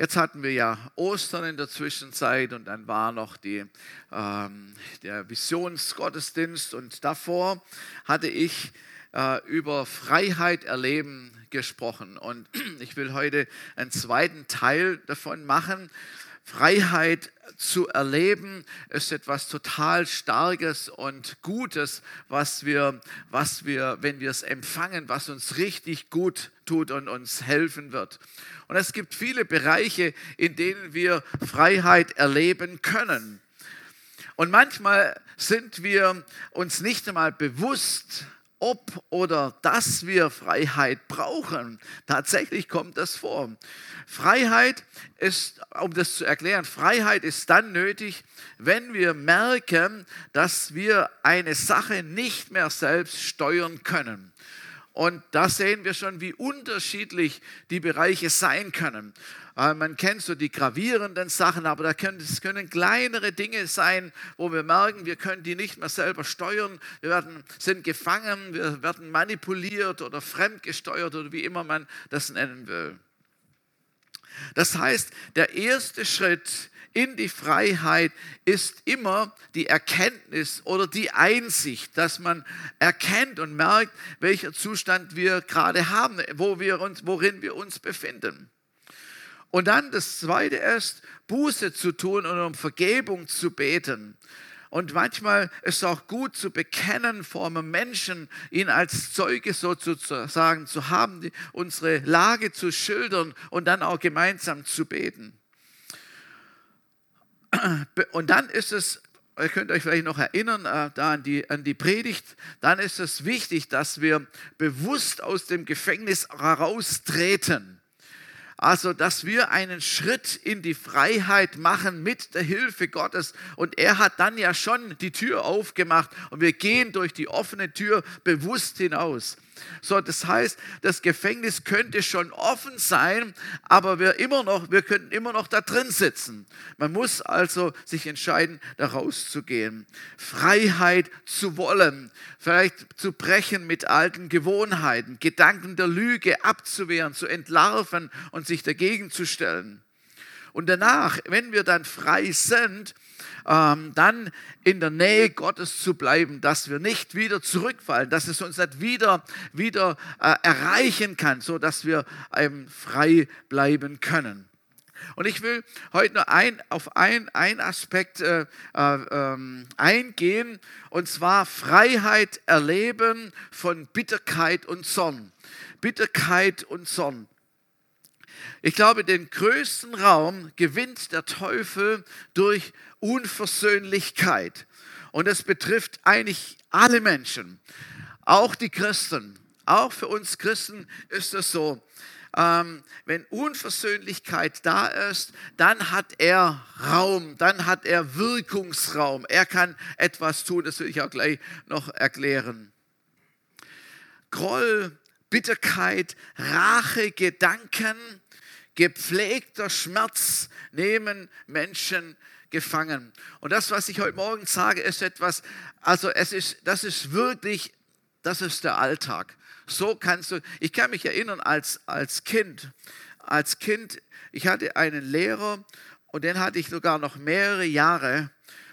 Jetzt hatten wir ja Ostern in der Zwischenzeit und dann war noch die, ähm, der Visionsgottesdienst und davor hatte ich äh, über Freiheit erleben gesprochen. Und ich will heute einen zweiten Teil davon machen. Freiheit zu erleben ist etwas total Starkes und Gutes, was wir, was wir, wenn wir es empfangen, was uns richtig gut tut und uns helfen wird. Und es gibt viele Bereiche, in denen wir Freiheit erleben können. Und manchmal sind wir uns nicht einmal bewusst, ob oder dass wir Freiheit brauchen. Tatsächlich kommt das vor. Freiheit ist, um das zu erklären, Freiheit ist dann nötig, wenn wir merken, dass wir eine Sache nicht mehr selbst steuern können. Und da sehen wir schon, wie unterschiedlich die Bereiche sein können. Äh, man kennt so die gravierenden Sachen, aber da können, es können kleinere Dinge sein, wo wir merken, wir können die nicht mehr selber steuern. Wir werden, sind gefangen, wir werden manipuliert oder fremdgesteuert oder wie immer man das nennen will. Das heißt, der erste Schritt in die Freiheit ist immer die Erkenntnis oder die Einsicht, dass man erkennt und merkt, welcher Zustand wir gerade haben, wo wir uns, worin wir uns befinden. Und dann das Zweite ist, Buße zu tun und um Vergebung zu beten. Und manchmal ist es auch gut zu bekennen vor einem Menschen, ihn als Zeuge sozusagen zu haben, unsere Lage zu schildern und dann auch gemeinsam zu beten. Und dann ist es, ihr könnt euch vielleicht noch erinnern, äh, da an die, an die Predigt, dann ist es wichtig, dass wir bewusst aus dem Gefängnis heraustreten. Also, dass wir einen Schritt in die Freiheit machen mit der Hilfe Gottes. Und er hat dann ja schon die Tür aufgemacht und wir gehen durch die offene Tür bewusst hinaus. So, das heißt, das Gefängnis könnte schon offen sein, aber wir immer noch, wir könnten immer noch da drin sitzen. Man muss also sich entscheiden, da rauszugehen. Freiheit zu wollen, vielleicht zu brechen mit alten Gewohnheiten, Gedanken der Lüge abzuwehren, zu entlarven und sich dagegen zu stellen. Und danach, wenn wir dann frei sind, ähm, dann in der Nähe Gottes zu bleiben, dass wir nicht wieder zurückfallen, dass es uns nicht wieder, wieder äh, erreichen kann, so dass wir ähm, frei bleiben können. Und ich will heute nur ein, auf einen Aspekt äh, äh, ähm, eingehen, und zwar Freiheit erleben von Bitterkeit und Zorn. Bitterkeit und Zorn. Ich glaube, den größten Raum gewinnt der Teufel durch Unversöhnlichkeit. Und das betrifft eigentlich alle Menschen, auch die Christen. Auch für uns Christen ist es so. Ähm, wenn Unversöhnlichkeit da ist, dann hat er Raum, dann hat er Wirkungsraum. Er kann etwas tun, das will ich auch gleich noch erklären. Groll, Bitterkeit, Rache, Gedanken, gepflegter Schmerz nehmen Menschen gefangen. Und das, was ich heute Morgen sage, ist etwas, also es ist, das ist wirklich, das ist der Alltag. So kannst du, ich kann mich erinnern als, als Kind, als Kind, ich hatte einen Lehrer und den hatte ich sogar noch mehrere Jahre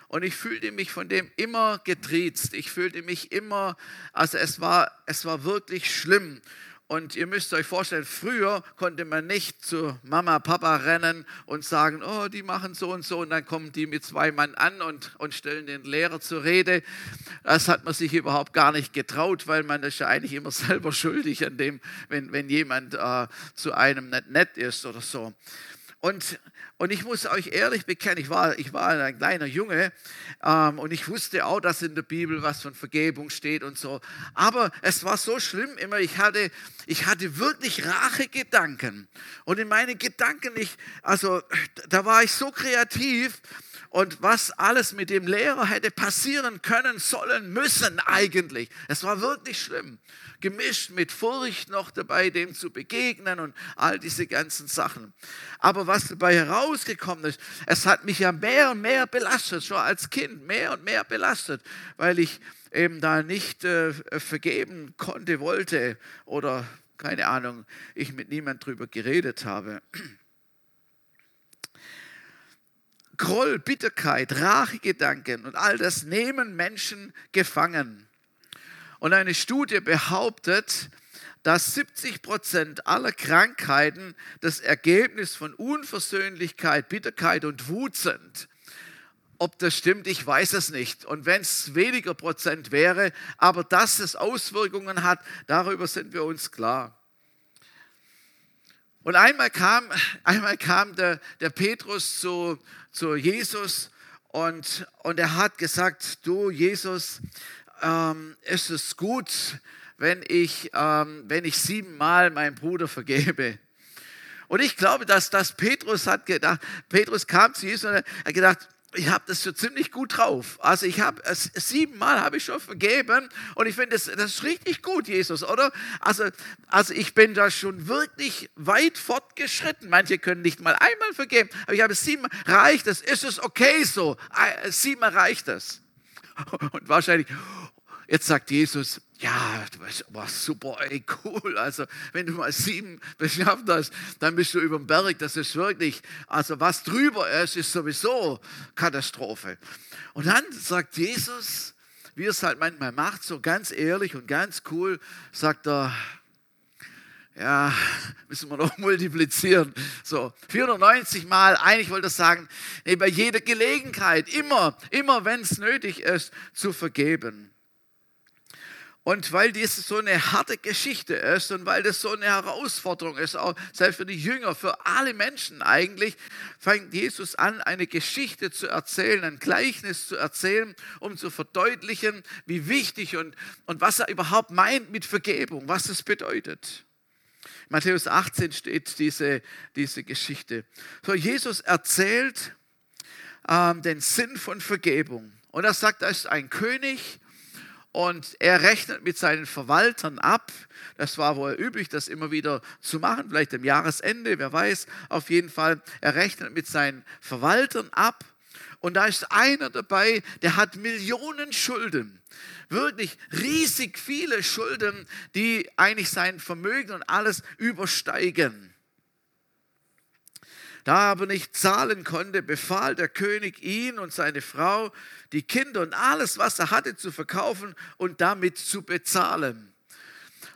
und ich fühlte mich von dem immer getriezt. Ich fühlte mich immer, also es war, es war wirklich schlimm. Und ihr müsst euch vorstellen, früher konnte man nicht zu Mama, Papa rennen und sagen, oh, die machen so und so. Und dann kommen die mit zwei Mann an und, und stellen den Lehrer zur Rede. Das hat man sich überhaupt gar nicht getraut, weil man ist ja eigentlich immer selber schuldig an dem, wenn, wenn jemand äh, zu einem nicht nett ist oder so. Und, und ich muss euch ehrlich bekennen, ich war, ich war ein kleiner Junge ähm, und ich wusste auch, dass in der Bibel was von Vergebung steht und so. Aber es war so schlimm immer, ich hatte, ich hatte wirklich Rachegedanken. Und in meinen Gedanken, ich, also da war ich so kreativ und was alles mit dem Lehrer hätte passieren können, sollen, müssen eigentlich. Es war wirklich schlimm. Gemischt mit Furcht noch dabei, dem zu begegnen und all diese ganzen Sachen. Aber was dabei herausgekommen ist, es hat mich ja mehr und mehr belastet, schon als Kind, mehr und mehr belastet, weil ich eben da nicht äh, vergeben konnte, wollte oder keine Ahnung, ich mit niemand drüber geredet habe. Groll, Bitterkeit, Rachegedanken und all das nehmen Menschen gefangen. Und eine Studie behauptet, dass 70 Prozent aller Krankheiten das Ergebnis von Unversöhnlichkeit, Bitterkeit und Wut sind. Ob das stimmt, ich weiß es nicht. Und wenn es weniger Prozent wäre, aber dass es Auswirkungen hat, darüber sind wir uns klar. Und einmal kam, einmal kam der, der Petrus zu, zu Jesus und, und er hat gesagt, du Jesus, ähm, ist es gut, wenn ich, ähm, wenn ich siebenmal meinem Bruder vergebe. Und ich glaube, dass das Petrus hat gedacht, Petrus kam zu Jesus und hat gedacht, ich habe das so ziemlich gut drauf. Also ich habe siebenmal habe ich schon vergeben und ich finde das, das ist richtig gut, Jesus, oder? Also, also ich bin da schon wirklich weit fortgeschritten. Manche können nicht mal einmal vergeben, aber ich habe siebenmal reicht es. Ist es okay so? Siebenmal reicht es. Und wahrscheinlich, Jetzt sagt Jesus, ja, du warst super, ey, cool. Also, wenn du mal sieben beschafft hast, dann bist du über dem Berg. Das ist wirklich, also was drüber ist, ist sowieso Katastrophe. Und dann sagt Jesus, wie er es halt manchmal macht, so ganz ehrlich und ganz cool, sagt er, ja, müssen wir noch multiplizieren. So, 490 Mal, eigentlich wollte er sagen, bei jeder Gelegenheit, immer, immer wenn es nötig ist, zu vergeben. Und weil dies so eine harte Geschichte ist und weil das so eine Herausforderung ist, auch selbst für die Jünger, für alle Menschen eigentlich, fängt Jesus an, eine Geschichte zu erzählen, ein Gleichnis zu erzählen, um zu verdeutlichen, wie wichtig und, und was er überhaupt meint mit Vergebung, was es bedeutet. Matthäus 18 steht diese, diese Geschichte. So, Jesus erzählt ähm, den Sinn von Vergebung. Und er sagt, da ist ein König, und er rechnet mit seinen Verwaltern ab. Das war wohl üblich, das immer wieder zu machen, vielleicht am Jahresende, wer weiß. Auf jeden Fall, er rechnet mit seinen Verwaltern ab. Und da ist einer dabei, der hat Millionen Schulden. Wirklich riesig viele Schulden, die eigentlich sein Vermögen und alles übersteigen. Da er aber nicht zahlen konnte, befahl der König ihn und seine Frau, die Kinder und alles, was er hatte, zu verkaufen und damit zu bezahlen.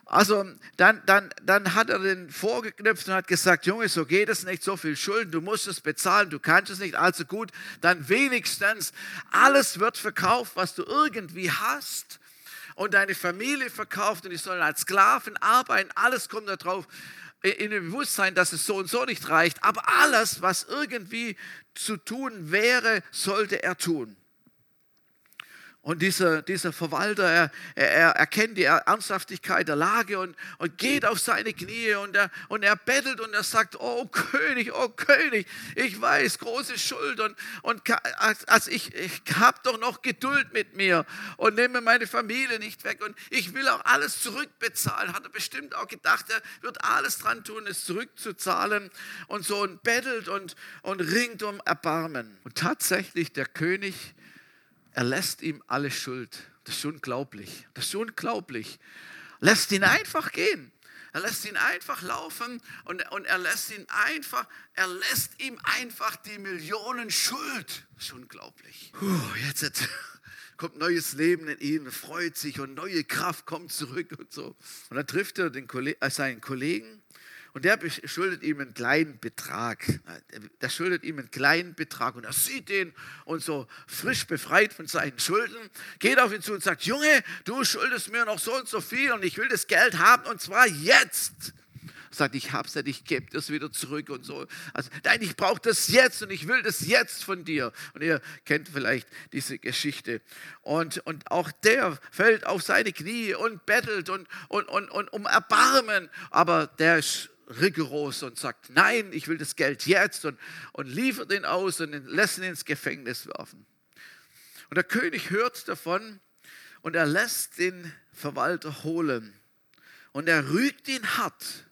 Also dann, dann, dann hat er den vorgeknüpft und hat gesagt, Junge, so geht es nicht, so viel Schulden, du musst es bezahlen, du kannst es nicht, also gut, dann wenigstens alles wird verkauft, was du irgendwie hast und deine Familie verkauft und die sollen als Sklaven arbeiten, alles kommt da drauf in dem Bewusstsein, dass es so und so nicht reicht, aber alles, was irgendwie zu tun wäre, sollte er tun. Und dieser, dieser Verwalter, er, er, erkennt die Ernsthaftigkeit der Lage und, und geht auf seine Knie und er, und er bettelt und er sagt, oh König, oh König, ich weiß, große Schuld und, und also ich, ich habe doch noch Geduld mit mir und nehme meine Familie nicht weg und ich will auch alles zurückbezahlen. Hat er bestimmt auch gedacht, er wird alles dran tun, es zurückzuzahlen und so und bettelt und, und ringt um Erbarmen. Und tatsächlich der König er lässt ihm alle Schuld. Das ist unglaublich. Das ist unglaublich. Lässt ihn einfach gehen. Er lässt ihn einfach laufen und, und er lässt ihn einfach, er lässt ihm einfach die Millionen Schuld. Das ist unglaublich. Puh, jetzt, jetzt kommt neues Leben in ihn, freut sich und neue Kraft kommt zurück und so. Und dann trifft er den, äh, seinen Kollegen und der schuldet ihm einen kleinen Betrag. Der schuldet ihm einen kleinen Betrag und er sieht ihn und so frisch befreit von seinen Schulden, geht auf ihn zu und sagt, Junge, du schuldest mir noch so und so viel und ich will das Geld haben und zwar jetzt sagt, ich hab's nicht, ich gebe das wieder zurück und so. Also, nein, ich brauche das jetzt und ich will das jetzt von dir. Und ihr kennt vielleicht diese Geschichte. Und, und auch der fällt auf seine Knie und bettelt und, und, und, und um Erbarmen. Aber der ist rigoros und sagt, nein, ich will das Geld jetzt und, und liefert ihn aus und lässt ihn ins Gefängnis werfen. Und der König hört davon und er lässt den Verwalter holen. Und er rügt ihn hart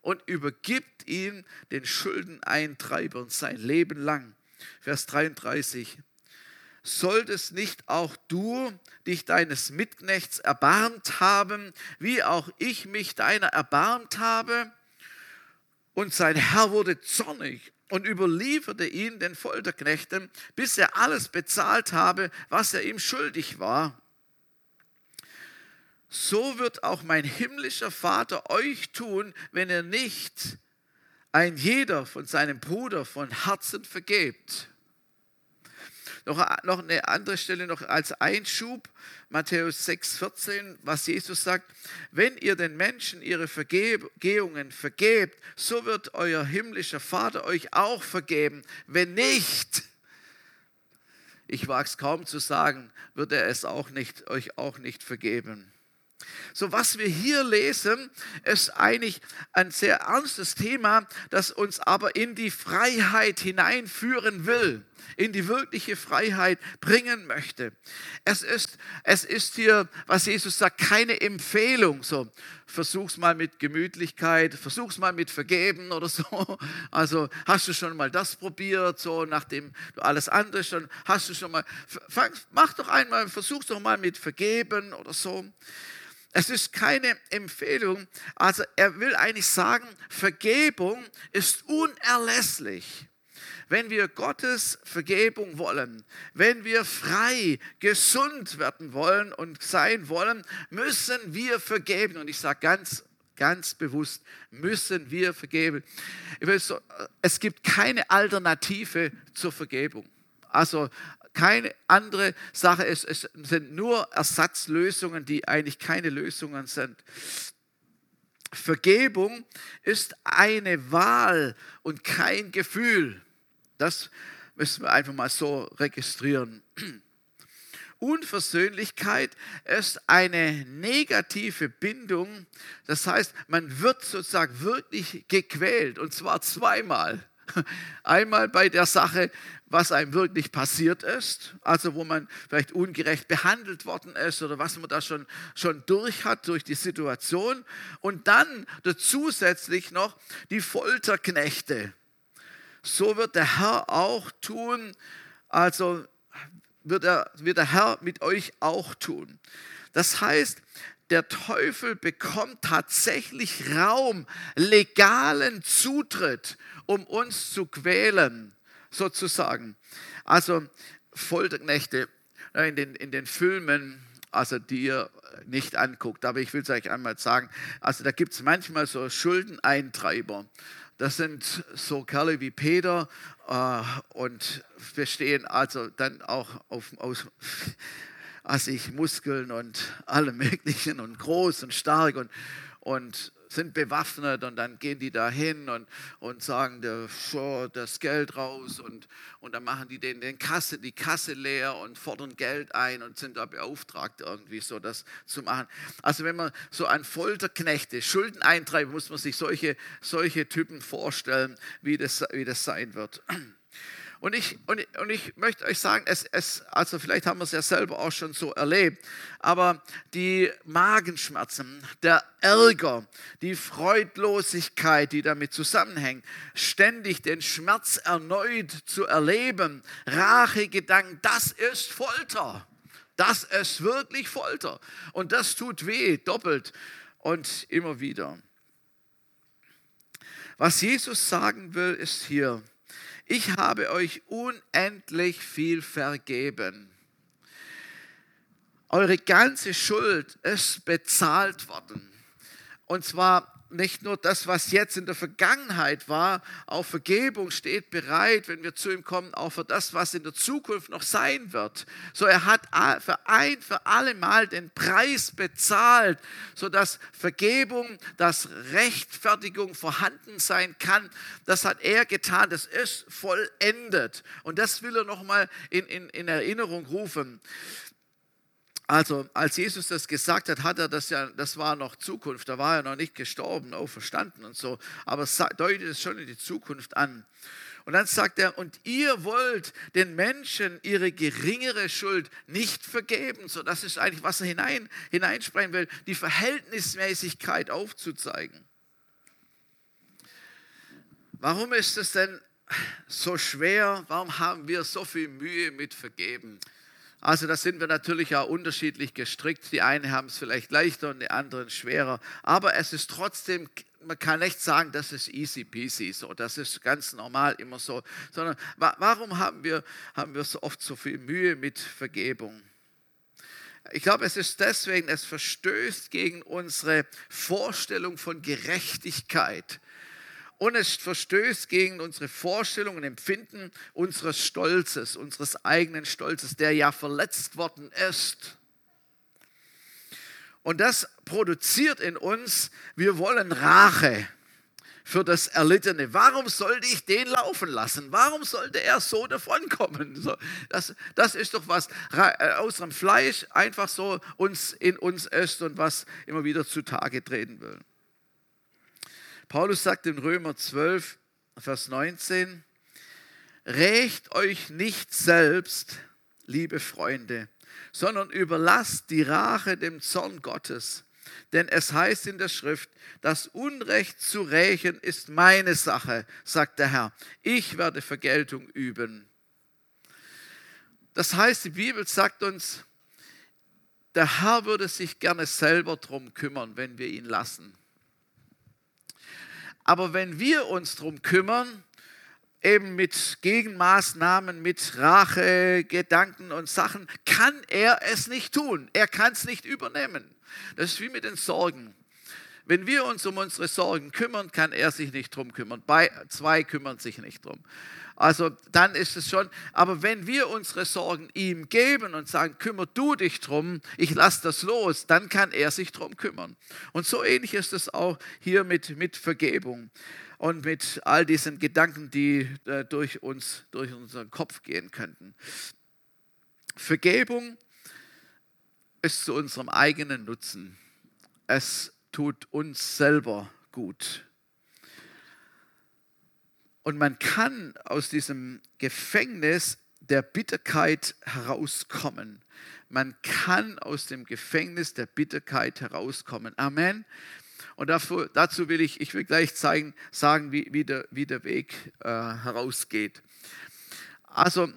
und übergibt ihn den Schuldeneintreibern sein Leben lang. Vers 33. Solltest nicht auch du dich deines Mitknechts erbarmt haben, wie auch ich mich deiner erbarmt habe? Und sein Herr wurde zornig und überlieferte ihn den Folterknechten, bis er alles bezahlt habe, was er ihm schuldig war. So wird auch mein himmlischer Vater euch tun, wenn ihr nicht ein jeder von seinem Bruder von Herzen vergebt. Noch, noch eine andere Stelle noch als Einschub, Matthäus 6, 14, was Jesus sagt, wenn ihr den Menschen ihre Vergehungen vergebt, so wird euer himmlischer Vater euch auch vergeben. Wenn nicht, ich wage es kaum zu sagen, wird er es auch nicht, euch auch nicht vergeben. So, was wir hier lesen, ist eigentlich ein sehr ernstes Thema, das uns aber in die Freiheit hineinführen will in die wirkliche Freiheit bringen möchte. Es ist, es ist hier, was Jesus sagt, keine Empfehlung. So, versuch's mal mit Gemütlichkeit, versuch's mal mit Vergeben oder so. Also hast du schon mal das probiert, so nachdem du alles andere schon, hast du schon mal, fang, mach doch einmal, versuch's doch mal mit Vergeben oder so. Es ist keine Empfehlung. Also er will eigentlich sagen, Vergebung ist unerlässlich wenn wir Gottes Vergebung wollen, wenn wir frei, gesund werden wollen und sein wollen, müssen wir vergeben. Und ich sage ganz ganz bewusst müssen wir vergeben. Es gibt keine Alternative zur Vergebung. Also keine andere Sache. Es, es, sind nur Ersatzlösungen, die eigentlich keine Lösungen sind. Vergebung ist eine Wahl und kein Gefühl. Das müssen wir einfach mal so registrieren. Unversöhnlichkeit ist eine negative Bindung. Das heißt, man wird sozusagen wirklich gequält und zwar zweimal. Einmal bei der Sache, was einem wirklich passiert ist, also wo man vielleicht ungerecht behandelt worden ist oder was man da schon, schon durch hat durch die Situation. Und dann zusätzlich noch die Folterknechte so wird der Herr auch tun, also wird, er, wird der Herr mit euch auch tun. Das heißt, der Teufel bekommt tatsächlich Raum, legalen Zutritt, um uns zu quälen, sozusagen. Also Folterknechte in den, in den Filmen, also die ihr nicht anguckt, aber ich will es euch einmal sagen, also da gibt es manchmal so Schuldeneintreiber. Das sind so Kerle wie Peter äh, und bestehen also dann auch auf, aus assig Muskeln und allem Möglichen und groß und stark und, und sind bewaffnet und dann gehen die da hin und, und sagen der, so, das Geld raus und, und dann machen die den, den Kasse, die Kasse leer und fordern Geld ein und sind da beauftragt, irgendwie so das zu machen. Also wenn man so an Folterknechte, Schulden eintreibt, muss man sich solche, solche Typen vorstellen, wie das, wie das sein wird. Und ich, und, und ich möchte euch sagen, es, es, also vielleicht haben wir es ja selber auch schon so erlebt, aber die Magenschmerzen, der Ärger, die Freudlosigkeit, die damit zusammenhängt, ständig den Schmerz erneut zu erleben, Rachegedanken, das ist Folter. Das ist wirklich Folter. Und das tut weh, doppelt und immer wieder. Was Jesus sagen will, ist hier, ich habe euch unendlich viel vergeben. Eure ganze Schuld ist bezahlt worden. Und zwar nicht nur das, was jetzt in der Vergangenheit war, auch Vergebung steht bereit, wenn wir zu ihm kommen, auch für das, was in der Zukunft noch sein wird. So, er hat für ein für alle Mal den Preis bezahlt, sodass Vergebung, dass Rechtfertigung vorhanden sein kann. Das hat er getan, das ist vollendet. Und das will er nochmal in, in, in Erinnerung rufen. Also, als Jesus das gesagt hat, hat er das ja, das war noch Zukunft, da war er noch nicht gestorben, auferstanden und so, aber deutet es schon in die Zukunft an. Und dann sagt er, und ihr wollt den Menschen ihre geringere Schuld nicht vergeben. So, das ist eigentlich, was er hinein, hineinsprechen will, die Verhältnismäßigkeit aufzuzeigen. Warum ist es denn so schwer? Warum haben wir so viel Mühe mit Vergeben? Also da sind wir natürlich auch unterschiedlich gestrickt. Die einen haben es vielleicht leichter und die anderen schwerer. Aber es ist trotzdem, man kann nicht sagen, das ist easy peasy, so, das ist ganz normal immer so. Sondern warum haben wir, haben wir so oft so viel Mühe mit Vergebung? Ich glaube, es ist deswegen, es verstößt gegen unsere Vorstellung von Gerechtigkeit und es verstößt gegen unsere Vorstellung und Empfinden unseres Stolzes, unseres eigenen Stolzes, der ja verletzt worden ist. Und das produziert in uns, wir wollen Rache für das Erlittene. Warum sollte ich den laufen lassen? Warum sollte er so davonkommen? Das, das ist doch was äh, aus dem Fleisch einfach so uns in uns ist und was immer wieder zutage treten will. Paulus sagt in Römer 12, Vers 19, Rächt euch nicht selbst, liebe Freunde, sondern überlasst die Rache dem Zorn Gottes. Denn es heißt in der Schrift, das Unrecht zu rächen ist meine Sache, sagt der Herr. Ich werde Vergeltung üben. Das heißt, die Bibel sagt uns, der Herr würde sich gerne selber darum kümmern, wenn wir ihn lassen. Aber wenn wir uns darum kümmern, eben mit Gegenmaßnahmen, mit Rache, Gedanken und Sachen, kann er es nicht tun. Er kann es nicht übernehmen. Das ist wie mit den Sorgen. Wenn wir uns um unsere Sorgen kümmern, kann er sich nicht drum kümmern. Bei, zwei kümmern sich nicht drum. Also dann ist es schon, aber wenn wir unsere Sorgen ihm geben und sagen, kümmere du dich drum, ich lasse das los, dann kann er sich drum kümmern. Und so ähnlich ist es auch hier mit, mit Vergebung und mit all diesen Gedanken, die äh, durch uns, durch unseren Kopf gehen könnten. Vergebung ist zu unserem eigenen Nutzen. Es tut uns selber gut. Und man kann aus diesem Gefängnis der Bitterkeit herauskommen. Man kann aus dem Gefängnis der Bitterkeit herauskommen. Amen. Und dafür, dazu will ich, ich will gleich zeigen, sagen, wie, wie, der, wie der Weg äh, herausgeht. Also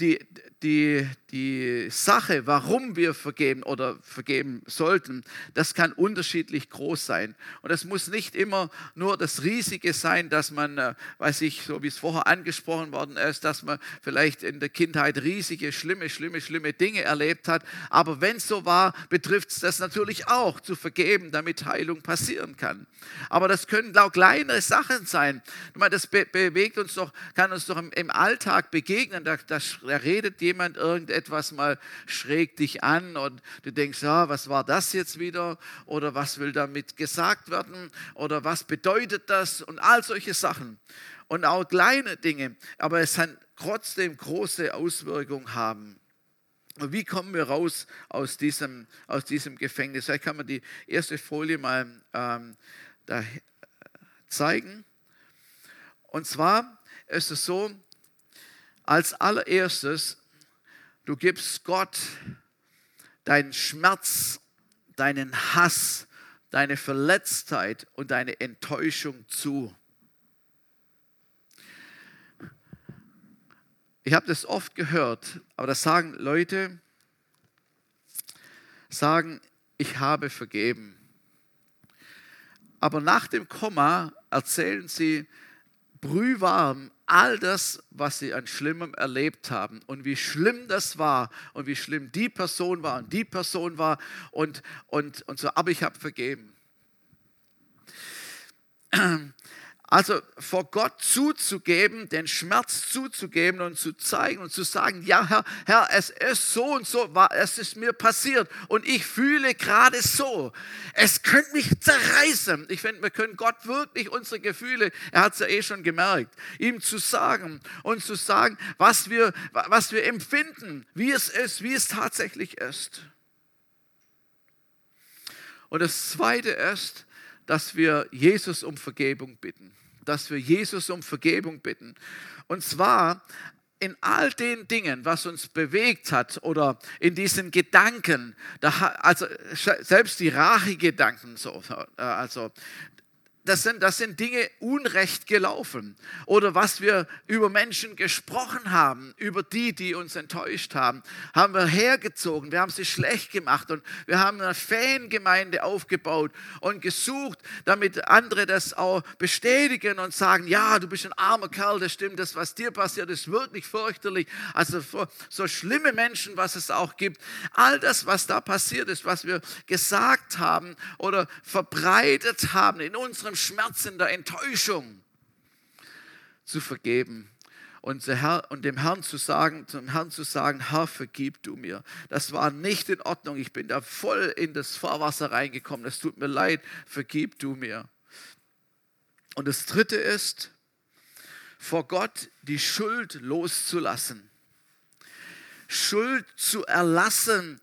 die, die, die Sache, warum wir vergeben oder vergeben sollten, das kann unterschiedlich groß sein. Und es muss nicht immer nur das Riesige sein, dass man, äh, weiß ich, so wie es vorher angesprochen worden ist, dass man vielleicht in der Kindheit riesige, schlimme, schlimme, schlimme Dinge erlebt hat. Aber wenn es so war, betrifft es das natürlich auch, zu vergeben, damit Heilung passieren kann. Aber das können auch kleinere Sachen sein. Das bewegt uns doch, kann uns doch im, Alltag begegnen. Da, da redet jemand irgendetwas mal schräg dich an und du denkst, ja, was war das jetzt wieder oder was will damit gesagt werden oder was bedeutet das und all solche Sachen. Und auch kleine Dinge, aber es kann trotzdem große Auswirkungen haben. Wie kommen wir raus aus diesem, aus diesem Gefängnis? Vielleicht kann man die erste Folie mal ähm, da zeigen. Und zwar ist es so, als allererstes Du gibst Gott deinen Schmerz, deinen Hass, deine Verletztheit und deine Enttäuschung zu. Ich habe das oft gehört, aber das sagen Leute, sagen, ich habe vergeben. Aber nach dem Komma erzählen sie brühwarm all das, was sie an Schlimmem erlebt haben und wie schlimm das war und wie schlimm die Person war und die Person war und, und, und so, aber ich habe vergeben. Also vor Gott zuzugeben, den Schmerz zuzugeben und zu zeigen und zu sagen, ja Herr, Herr, es ist so und so, es ist mir passiert und ich fühle gerade so. Es könnte mich zerreißen. Ich finde, wir können Gott wirklich unsere Gefühle, er hat es ja eh schon gemerkt, ihm zu sagen und zu sagen, was wir, was wir empfinden, wie es ist, wie es tatsächlich ist. Und das Zweite ist, dass wir Jesus um Vergebung bitten dass wir Jesus um Vergebung bitten. Und zwar in all den Dingen, was uns bewegt hat oder in diesen Gedanken, also selbst die Rachegedanken, so, äh, also das sind, das sind Dinge unrecht gelaufen. Oder was wir über Menschen gesprochen haben, über die, die uns enttäuscht haben, haben wir hergezogen. Wir haben sie schlecht gemacht und wir haben eine Fangemeinde aufgebaut und gesucht, damit andere das auch bestätigen und sagen, ja, du bist ein armer Kerl, das stimmt, das, was dir passiert, ist wirklich fürchterlich. Also so schlimme Menschen, was es auch gibt. All das, was da passiert ist, was wir gesagt haben oder verbreitet haben in unserem Schmerz, in der Enttäuschung zu vergeben und, dem Herrn zu sagen, zum Herrn zu sagen, Herr, vergib du mir. Das war nicht in Ordnung. Ich bin da voll in das Fahrwasser reingekommen. Es tut mir leid, vergib du mir. Und das dritte ist, vor Gott die Schuld loszulassen. Schuld zu erlassen,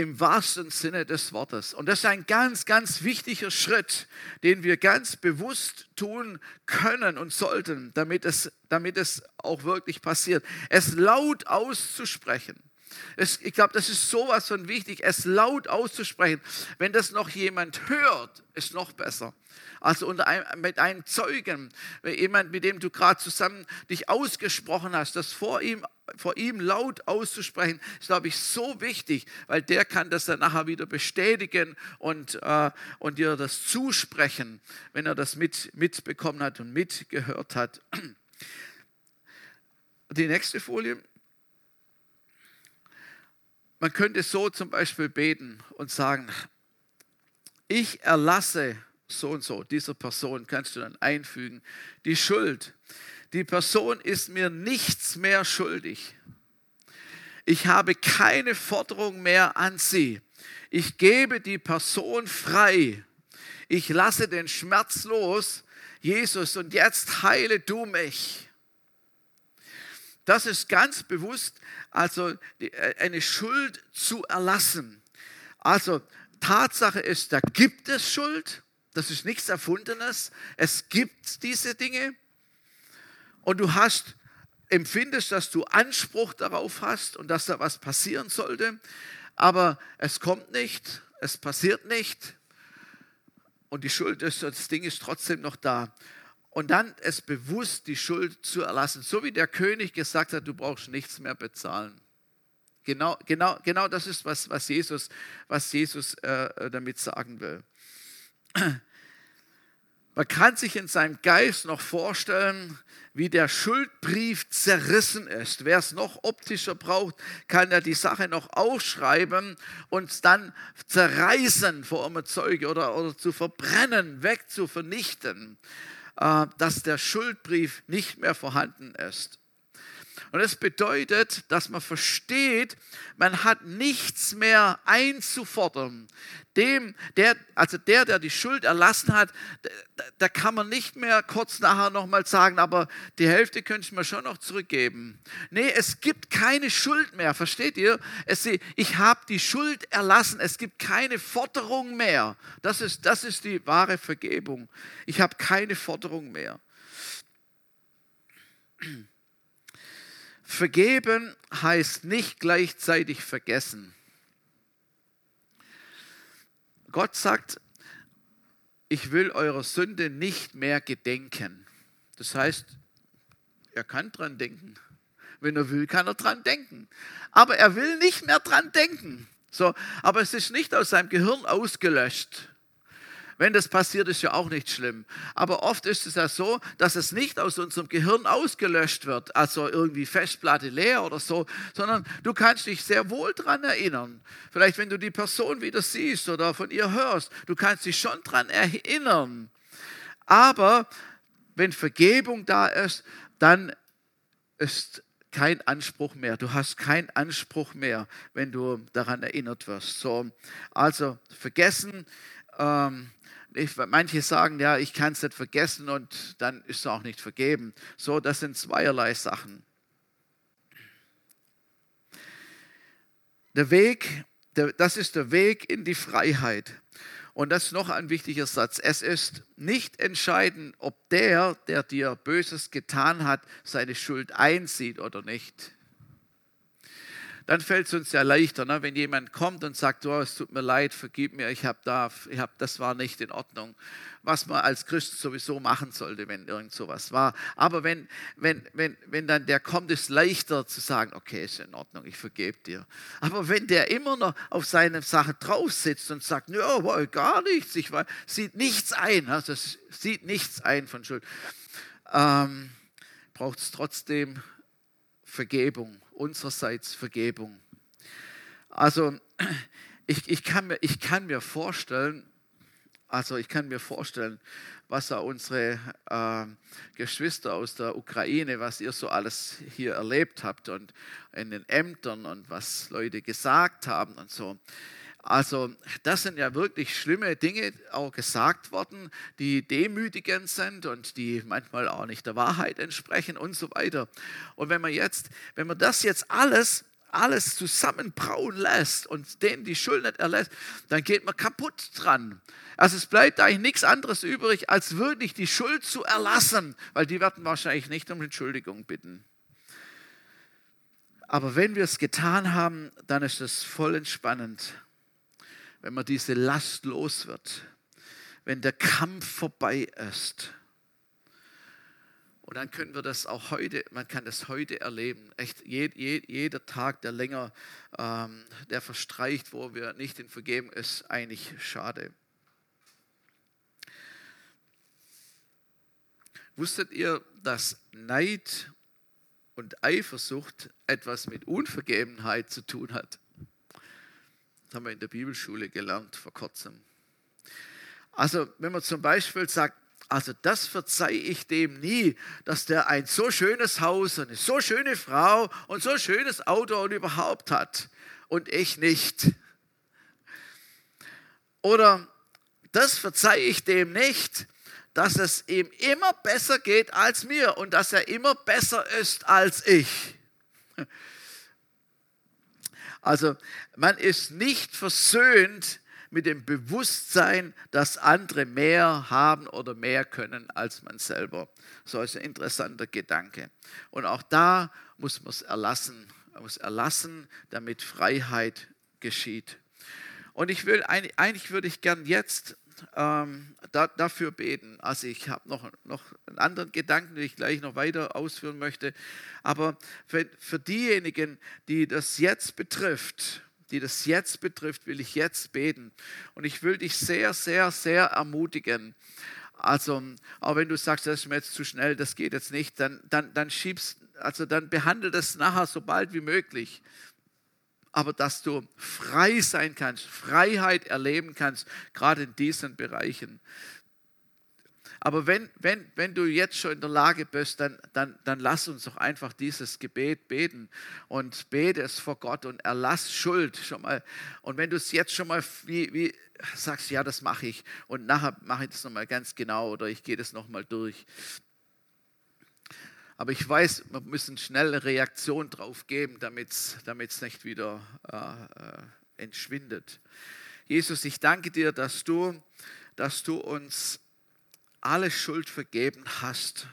im wahrsten Sinne des Wortes. Und das ist ein ganz, ganz wichtiger Schritt, den wir ganz bewusst tun können und sollten, damit es, damit es auch wirklich passiert. Es laut auszusprechen. Es, ich glaube, das ist sowas von wichtig, es laut auszusprechen. Wenn das noch jemand hört, ist noch besser. Also unter einem, mit einem Zeugen, jemand, mit dem du gerade zusammen dich ausgesprochen hast, das vor ihm, vor ihm laut auszusprechen, ist, glaube ich, so wichtig, weil der kann das dann nachher wieder bestätigen und, äh, und dir das zusprechen, wenn er das mit, mitbekommen hat und mitgehört hat. Die nächste Folie. Man könnte so zum Beispiel beten und sagen, ich erlasse so und so, dieser Person kannst du dann einfügen, die Schuld. Die Person ist mir nichts mehr schuldig. Ich habe keine Forderung mehr an sie. Ich gebe die Person frei. Ich lasse den Schmerz los. Jesus, und jetzt heile du mich. Das ist ganz bewusst, also äh, eine Schuld zu erlassen. Also Tatsache ist, da gibt es Schuld. Das ist nichts Erfundenes. Es gibt diese Dinge. Und du hast, empfindest, dass du Anspruch darauf hast und dass da was passieren sollte. Aber es kommt nicht, es passiert nicht. Und die Schuld ist, das Ding ist trotzdem noch da und dann es bewusst die Schuld zu erlassen. So wie der König gesagt hat, du brauchst nichts mehr bezahlen. Genau, genau, genau das ist, was, was Jesus, was Jesus äh, damit sagen will. Man kann sich in seinem Geist noch vorstellen, wie der Schuldbrief zerrissen ist. Wer es noch optischer braucht, kann ja die Sache noch aufschreiben und dann zerreißen vor einem Zeuge oder, oder zu verbrennen, wegzuvernichten. Äh, dass der Schuldbrief nicht mehr vorhanden ist. Und das bedeutet, dass man versteht, man hat nichts mehr einzufordern. Dem, der, also der, der die Schuld erlassen hat, da, da kann man nicht mehr kurz nachher nochmal sagen, aber die Hälfte könnte ich mir schon noch zurückgeben. Nee, es gibt keine Schuld mehr, versteht ihr? Es, ich habe die Schuld erlassen, es gibt keine Forderung mehr. Das ist, das ist die wahre Vergebung. Ich habe keine Forderung mehr. Vergeben heißt nicht gleichzeitig vergessen. Gott sagt, ich will eurer Sünde nicht mehr gedenken. Das heißt, er kann dran denken. Wenn er will, kann er dran denken. Aber er will nicht mehr dran denken. So, aber es ist nicht aus seinem Gehirn ausgelöscht. Wenn das passiert, ist ja auch nicht schlimm. Aber oft ist es ja so, dass es nicht aus unserem Gehirn ausgelöscht wird, also irgendwie Festplatte leer oder so, sondern du kannst dich sehr wohl daran erinnern. Vielleicht, wenn du die Person wieder siehst oder von ihr hörst, du kannst dich schon daran erinnern. Aber wenn Vergebung da ist, dann ist kein Anspruch mehr. Du hast keinen Anspruch mehr, wenn du daran erinnert wirst. So, also vergessen, ähm, ich, manche sagen, ja, ich kann es nicht vergessen und dann ist es auch nicht vergeben. So, das sind zweierlei Sachen. Der Weg, der, das ist der Weg in die Freiheit. Und das ist noch ein wichtiger Satz. Es ist nicht entscheidend, ob der, der dir Böses getan hat, seine Schuld einsieht oder nicht. Dann fällt es uns ja leichter, ne? wenn jemand kommt und sagt, oh, es tut mir leid, vergib mir, ich habe da, hab, das war nicht in Ordnung, was man als Christ sowieso machen sollte, wenn irgend sowas war. Aber wenn, wenn, wenn, wenn dann der kommt, ist leichter zu sagen, okay, ist in Ordnung, ich vergebe dir. Aber wenn der immer noch auf seine Sache drauf sitzt und sagt, ja, wohl gar nichts, ich weiß, sieht nichts ein, also sieht nichts ein von Schuld, ähm, braucht es trotzdem Vergebung, unsererseits Vergebung. Also ich, ich, kann mir, ich kann mir vorstellen, also ich kann mir vorstellen, was auch unsere äh, Geschwister aus der Ukraine, was ihr so alles hier erlebt habt und in den Ämtern und was Leute gesagt haben und so. Also das sind ja wirklich schlimme Dinge auch gesagt worden, die demütigend sind und die manchmal auch nicht der Wahrheit entsprechen und so weiter. Und wenn man jetzt, wenn man das jetzt alles alles zusammenbrauen lässt und denen die Schuld nicht erlässt, dann geht man kaputt dran. Also es bleibt eigentlich nichts anderes übrig, als wirklich die Schuld zu erlassen, weil die werden wahrscheinlich nicht um Entschuldigung bitten. Aber wenn wir es getan haben, dann ist es voll entspannend, wenn man diese Last los wird, wenn der Kampf vorbei ist. Und dann können wir das auch heute, man kann das heute erleben. Echt, jed, jed, jeder Tag, der länger, ähm, der verstreicht, wo wir nicht in Vergeben, ist eigentlich schade. Wusstet ihr, dass Neid und Eifersucht etwas mit Unvergebenheit zu tun hat? Haben wir in der Bibelschule gelernt vor kurzem. Also wenn man zum Beispiel sagt, also das verzeihe ich dem nie, dass der ein so schönes Haus, eine so schöne Frau und so schönes Auto und überhaupt hat und ich nicht. Oder das verzeihe ich dem nicht, dass es ihm immer besser geht als mir und dass er immer besser ist als ich. Also man ist nicht versöhnt mit dem Bewusstsein, dass andere mehr haben oder mehr können als man selber. So ist ein interessanter Gedanke. Und auch da muss man es erlassen. Man muss erlassen, damit Freiheit geschieht. Und ich will, eigentlich würde ich gern jetzt ähm, da, dafür beten. Also ich habe noch, noch einen anderen Gedanken, den ich gleich noch weiter ausführen möchte. Aber für, für diejenigen, die das jetzt betrifft, die das jetzt betrifft, will ich jetzt beten. Und ich will dich sehr, sehr, sehr ermutigen. Also, auch wenn du sagst, das ist mir jetzt zu schnell, das geht jetzt nicht, dann, dann, dann schiebst, also dann behandle das nachher so bald wie möglich. Aber dass du frei sein kannst, Freiheit erleben kannst, gerade in diesen Bereichen. Aber wenn, wenn, wenn du jetzt schon in der Lage bist, dann, dann, dann lass uns doch einfach dieses Gebet beten und bete es vor Gott und erlass Schuld schon mal. Und wenn du es jetzt schon mal wie, wie sagst, ja, das mache ich und nachher mache ich das nochmal ganz genau oder ich gehe das nochmal durch. Aber ich weiß, wir müssen schnell eine Reaktion drauf geben, damit es nicht wieder äh, äh, entschwindet. Jesus, ich danke dir, dass du, dass du uns alle Schuld vergeben hast.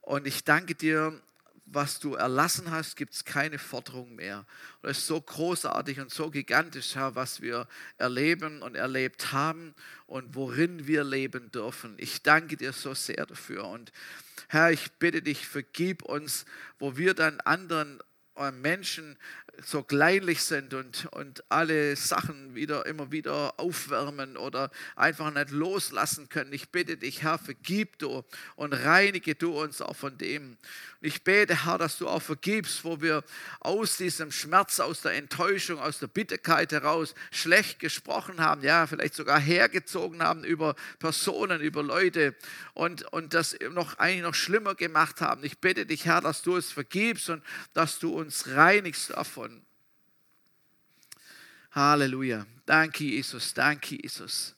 Und ich danke dir, was du erlassen hast, gibt es keine Forderung mehr. Und es ist so großartig und so gigantisch, Herr, was wir erleben und erlebt haben und worin wir leben dürfen. Ich danke dir so sehr dafür. Und Herr, ich bitte dich, vergib uns, wo wir dann anderen äh, Menschen so kleinlich sind und, und alle Sachen wieder immer wieder aufwärmen oder einfach nicht loslassen können. Ich bitte dich, Herr, vergib du und reinige du uns auch von dem. Und ich bete, Herr, dass du auch vergibst, wo wir aus diesem Schmerz, aus der Enttäuschung, aus der Bitterkeit heraus schlecht gesprochen haben, ja, vielleicht sogar hergezogen haben über Personen, über Leute und, und das noch eigentlich noch schlimmer gemacht haben. Ich bitte dich, Herr, dass du es vergibst und dass du uns reinigst davon. Halleluja. Danke, Jesus. Danke, Jesus.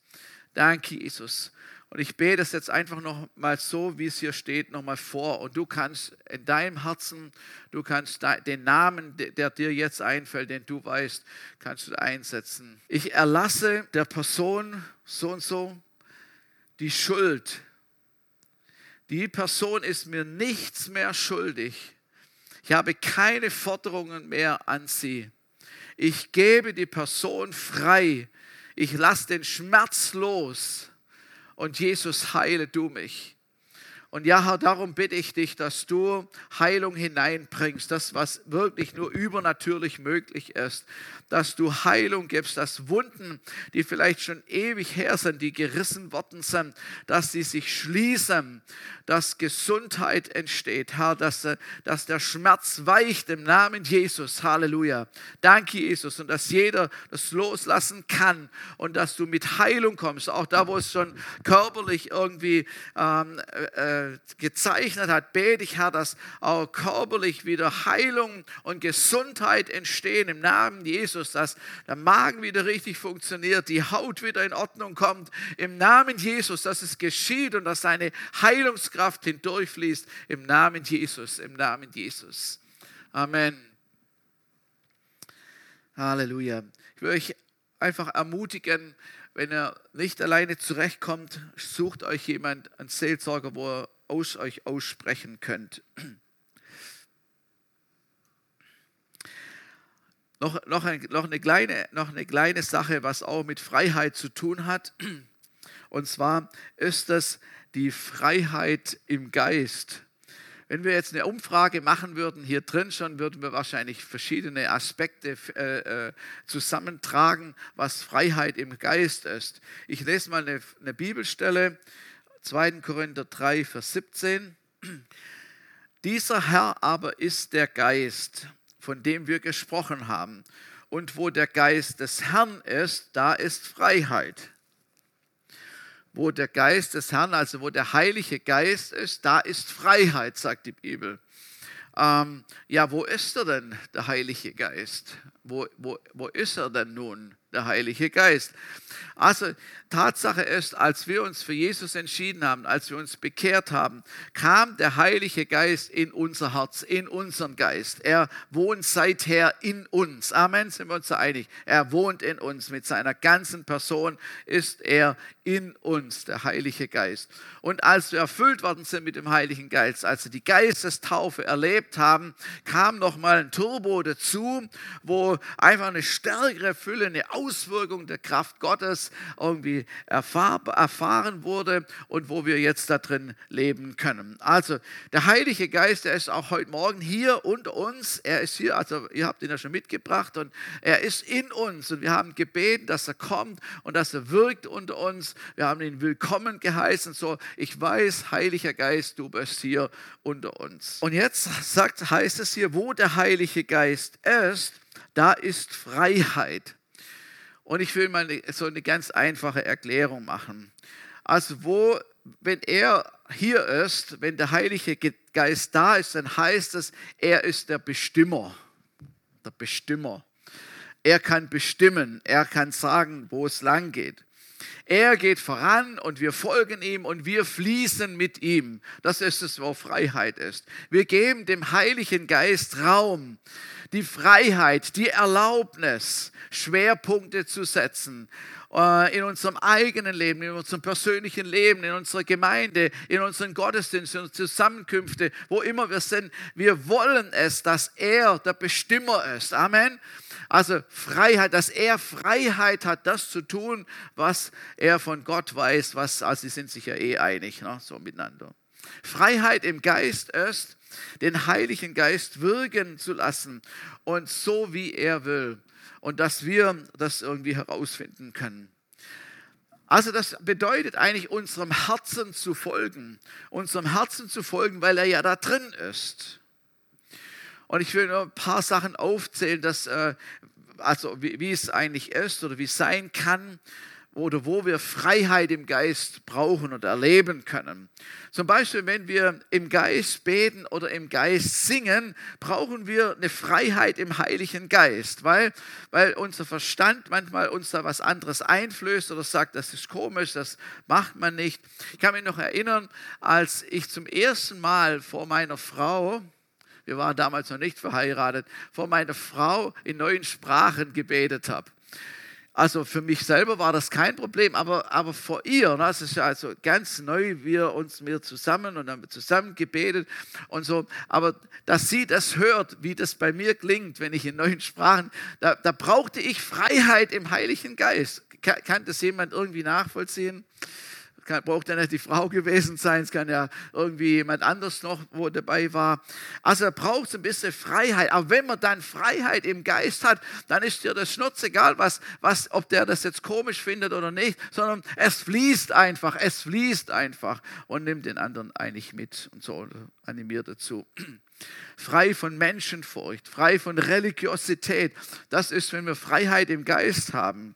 Danke, Jesus. Und ich bete es jetzt einfach noch mal so, wie es hier steht, noch mal vor. Und du kannst in deinem Herzen, du kannst den Namen, der dir jetzt einfällt, den du weißt, kannst du einsetzen. Ich erlasse der Person so und so die Schuld. Die Person ist mir nichts mehr schuldig Ich habe keine Forderungen mehr an sie. Ich gebe die Person frei. Ich lasse den Schmerz los. Und Jesus, heile du mich. Und ja, Herr, darum bitte ich dich, dass du Heilung hineinbringst, das, was wirklich nur übernatürlich möglich ist, dass du Heilung gibst, dass Wunden, die vielleicht schon ewig her sind, die gerissen worden sind, dass sie sich schließen, dass Gesundheit entsteht, Herr, dass, äh, dass der Schmerz weicht im Namen Jesus. Halleluja. Danke, Jesus. Und dass jeder das loslassen kann und dass du mit Heilung kommst, auch da, wo es schon körperlich irgendwie ähm, äh, gezeichnet hat, bete ich, Herr, dass auch körperlich wieder Heilung und Gesundheit entstehen im Namen Jesus, dass der Magen wieder richtig funktioniert, die Haut wieder in Ordnung kommt, im Namen Jesus, dass es geschieht und dass seine Heilungskraft Kraft hindurchfließt im Namen Jesus, im Namen Jesus. Amen. Halleluja. Ich will euch einfach ermutigen, wenn ihr nicht alleine zurechtkommt, sucht euch jemand, einen Seelsorger, wo ihr aus euch aussprechen könnt. Noch, noch, ein, noch, eine kleine, noch eine kleine Sache, was auch mit Freiheit zu tun hat. Und zwar ist das die Freiheit im Geist. Wenn wir jetzt eine Umfrage machen würden, hier drin schon, würden wir wahrscheinlich verschiedene Aspekte äh, äh, zusammentragen, was Freiheit im Geist ist. Ich lese mal eine, eine Bibelstelle, 2. Korinther 3, Vers 17. Dieser Herr aber ist der Geist, von dem wir gesprochen haben. Und wo der Geist des Herrn ist, da ist Freiheit wo der Geist des Herrn, also wo der Heilige Geist ist, da ist Freiheit, sagt die Bibel. Ähm, ja, wo ist er denn, der Heilige Geist? Wo, wo, wo ist er denn nun, der Heilige Geist? Also Tatsache ist, als wir uns für Jesus entschieden haben, als wir uns bekehrt haben, kam der Heilige Geist in unser Herz, in unseren Geist. Er wohnt seither in uns. Amen, sind wir uns da einig? Er wohnt in uns. Mit seiner ganzen Person ist er in uns, der Heilige Geist. Und als wir erfüllt worden sind mit dem Heiligen Geist, als wir die Geistestaufe erlebt haben, kam nochmal ein Turbo dazu, wo einfach eine stärkere Fülle, eine Auswirkung der Kraft Gottes irgendwie erfahr, erfahren wurde und wo wir jetzt da drin leben können. Also der Heilige Geist, der ist auch heute Morgen hier unter uns. Er ist hier, also ihr habt ihn ja schon mitgebracht und er ist in uns und wir haben gebeten, dass er kommt und dass er wirkt unter uns. Wir haben ihn willkommen geheißen. So, ich weiß, Heiliger Geist, du bist hier unter uns. Und jetzt sagt, heißt es hier, wo der Heilige Geist ist, da ist Freiheit. Und ich will mal so eine ganz einfache Erklärung machen. Also wo, wenn er hier ist, wenn der Heilige Geist da ist, dann heißt es, er ist der Bestimmer. Der Bestimmer. Er kann bestimmen, er kann sagen, wo es lang geht. Er geht voran und wir folgen ihm und wir fließen mit ihm. Das ist es, wo Freiheit ist. Wir geben dem Heiligen Geist Raum, die Freiheit, die Erlaubnis, Schwerpunkte zu setzen in unserem eigenen Leben, in unserem persönlichen Leben, in unserer Gemeinde, in unseren Gottesdiensten, in unseren Zusammenkünften, wo immer wir sind. Wir wollen es, dass er der Bestimmer ist. Amen. Also Freiheit, dass er Freiheit hat, das zu tun, was er von Gott weiß, was, also sie sind sich ja eh einig, ne, so miteinander. Freiheit im Geist ist, den Heiligen Geist wirken zu lassen und so wie er will. Und dass wir das irgendwie herausfinden können. Also das bedeutet eigentlich unserem Herzen zu folgen, unserem Herzen zu folgen, weil er ja da drin ist. Und ich will nur ein paar Sachen aufzählen, dass, äh, also wie, wie es eigentlich ist oder wie es sein kann oder wo wir Freiheit im Geist brauchen und erleben können. Zum Beispiel, wenn wir im Geist beten oder im Geist singen, brauchen wir eine Freiheit im Heiligen Geist, weil, weil unser Verstand manchmal uns da was anderes einflößt oder sagt, das ist komisch, das macht man nicht. Ich kann mich noch erinnern, als ich zum ersten Mal vor meiner Frau, wir waren damals noch nicht verheiratet, vor meiner Frau in neuen Sprachen gebetet habe. Also für mich selber war das kein Problem, aber, aber vor ihr, das ist ja also ganz neu, wir uns mir zusammen und haben zusammen gebetet und so. Aber dass sie das hört, wie das bei mir klingt, wenn ich in neuen Sprachen, da, da brauchte ich Freiheit im Heiligen Geist. Kann, kann das jemand irgendwie nachvollziehen? Kann, braucht ja nicht die Frau gewesen sein, es kann ja irgendwie jemand anders noch, wo dabei war. Also braucht ein bisschen Freiheit. Aber wenn man dann Freiheit im Geist hat, dann ist dir das Schnurz egal, was, was, ob der das jetzt komisch findet oder nicht, sondern es fließt einfach, es fließt einfach und nimmt den anderen eigentlich mit und so animiert dazu frei von Menschenfurcht, frei von Religiosität. Das ist, wenn wir Freiheit im Geist haben.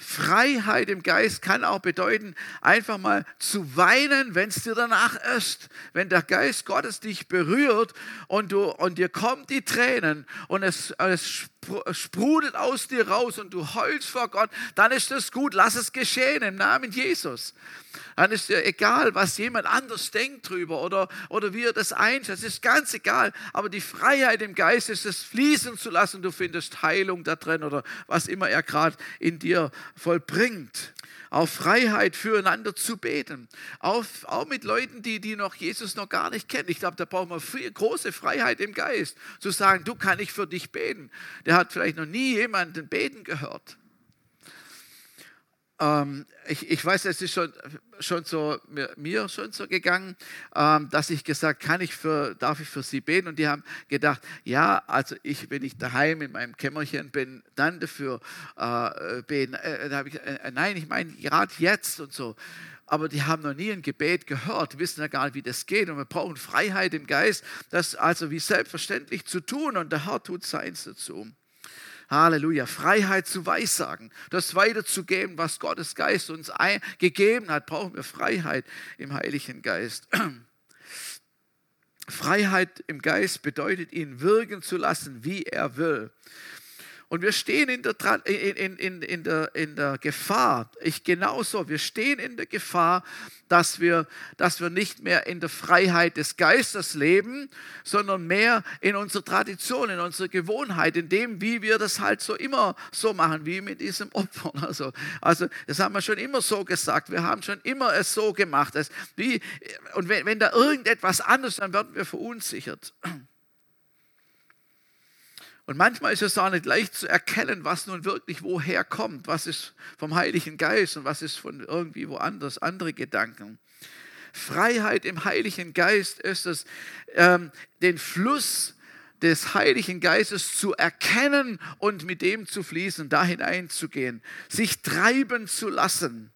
Freiheit im Geist kann auch bedeuten, einfach mal zu weinen, wenn es dir danach ist. Wenn der Geist Gottes dich berührt und, du, und dir kommen die Tränen und es, es sprudelt aus dir raus und du heulst vor Gott, dann ist das gut. Lass es geschehen im Namen Jesus. Dann ist dir egal, was jemand anders denkt drüber oder, oder wie er das einschätzt. Es ist ganz egal. Aber die Freiheit im Geist ist es fließen zu lassen. Du findest Heilung da drin oder was immer er gerade in dir vollbringt auch Freiheit füreinander zu beten. Auch, auch mit Leuten, die, die noch Jesus noch gar nicht kennen. Ich glaube, da brauchen wir viel, große Freiheit im Geist, zu sagen, du kann ich für dich beten. Der hat vielleicht noch nie jemanden beten gehört. Ähm, ich, ich, weiß, es ist schon, schon so mir, mir schon so gegangen, ähm, dass ich gesagt, kann ich für, darf ich für Sie beten? Und die haben gedacht, ja, also ich, wenn ich daheim in meinem Kämmerchen bin, dann dafür äh, beten. Äh, da ich, äh, nein, ich meine gerade jetzt und so. Aber die haben noch nie ein Gebet gehört, wissen ja gar nicht, wie das geht. Und wir brauchen Freiheit im Geist, das also wie selbstverständlich zu tun. Und der Herr tut seins dazu. Halleluja. Freiheit zu weissagen, das weiterzugeben, was Gottes Geist uns gegeben hat, brauchen wir Freiheit im Heiligen Geist. Freiheit im Geist bedeutet, ihn wirken zu lassen, wie er will. Und wir stehen in der, in, in, in, der, in der Gefahr, ich genauso, wir stehen in der Gefahr, dass wir, dass wir nicht mehr in der Freiheit des Geistes leben, sondern mehr in unserer Tradition, in unserer Gewohnheit, in dem, wie wir das halt so immer so machen, wie mit diesem Opfer. Also, also das haben wir schon immer so gesagt, wir haben schon immer es so gemacht. Es, wie, und wenn, wenn da irgendetwas anderes, dann werden wir verunsichert. Und manchmal ist es auch nicht leicht zu erkennen, was nun wirklich woher kommt, was ist vom Heiligen Geist und was ist von irgendwie woanders, andere Gedanken. Freiheit im Heiligen Geist ist es, ähm, den Fluss des Heiligen Geistes zu erkennen und mit dem zu fließen, da hineinzugehen, sich treiben zu lassen.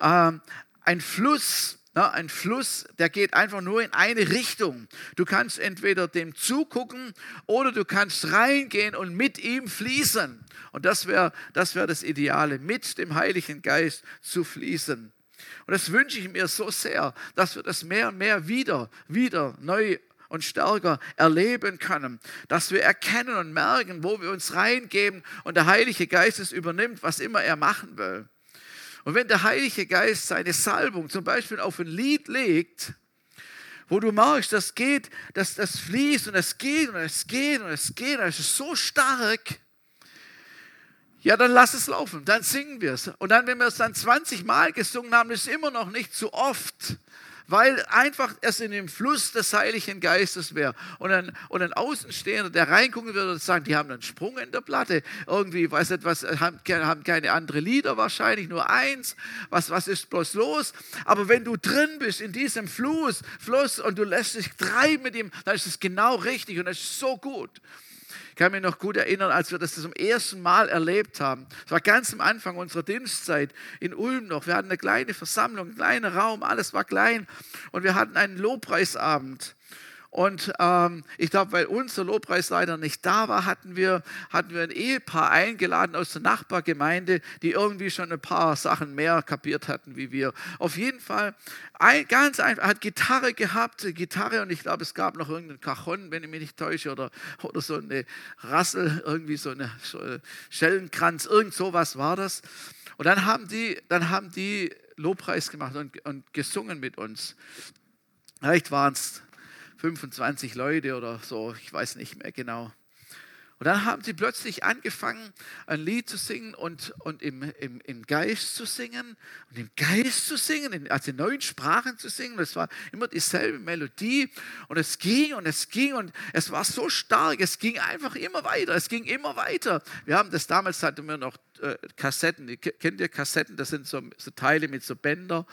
Ähm, ein Fluss na, ein Fluss, der geht einfach nur in eine Richtung. Du kannst entweder dem zugucken oder du kannst reingehen und mit ihm fließen. Und das wäre das, wär das Ideale, mit dem Heiligen Geist zu fließen. Und das wünsche ich mir so sehr, dass wir das mehr und mehr wieder, wieder neu und stärker erleben können, dass wir erkennen und merken, wo wir uns reingeben und der Heilige Geist es übernimmt, was immer er machen will. Und wenn der Heilige Geist seine Salbung zum Beispiel auf ein Lied legt, wo du merkst, das geht, das, das fließt und es geht und es geht und es geht und es ist so stark, ja, dann lass es laufen, dann singen wir es. Und dann, wenn wir es dann 20 Mal gesungen haben, ist es immer noch nicht zu oft weil einfach es in dem Fluss des Heiligen Geistes wäre. Und ein, und ein Außenstehender, der reingucken würde und sagen, die haben einen Sprung in der Platte, irgendwie, weiß nicht was, haben, haben keine andere Lieder wahrscheinlich, nur eins, was, was ist bloß los? Aber wenn du drin bist in diesem Fluss, Fluss und du lässt dich treiben mit ihm, dann ist es genau richtig und es ist so gut. Ich kann mich noch gut erinnern, als wir das zum ersten Mal erlebt haben. Es war ganz am Anfang unserer Dienstzeit in Ulm noch. Wir hatten eine kleine Versammlung, einen kleinen Raum, alles war klein. Und wir hatten einen Lobpreisabend. Und ähm, ich glaube, weil unser Lobpreisleiter nicht da war, hatten wir, hatten wir ein Ehepaar eingeladen aus der Nachbargemeinde, die irgendwie schon ein paar Sachen mehr kapiert hatten wie wir. Auf jeden Fall, ein, ganz einfach, hat Gitarre gehabt, Gitarre und ich glaube, es gab noch irgendeinen Cajon, wenn ich mich nicht täusche, oder, oder so eine Rassel, irgendwie so eine so Schellenkranz, irgend sowas war das. Und dann haben die, dann haben die Lobpreis gemacht und, und gesungen mit uns. Vielleicht waren es 25 Leute oder so, ich weiß nicht mehr genau. Und dann haben sie plötzlich angefangen, ein Lied zu singen und, und im, im, im Geist zu singen und im Geist zu singen, in, also in neuen Sprachen zu singen. Das war immer dieselbe Melodie und es ging und es ging und es war so stark. Es ging einfach immer weiter. Es ging immer weiter. Wir haben das damals hatten wir noch äh, Kassetten. Kennt ihr Kassetten? Das sind so, so, Teile mit so Bänder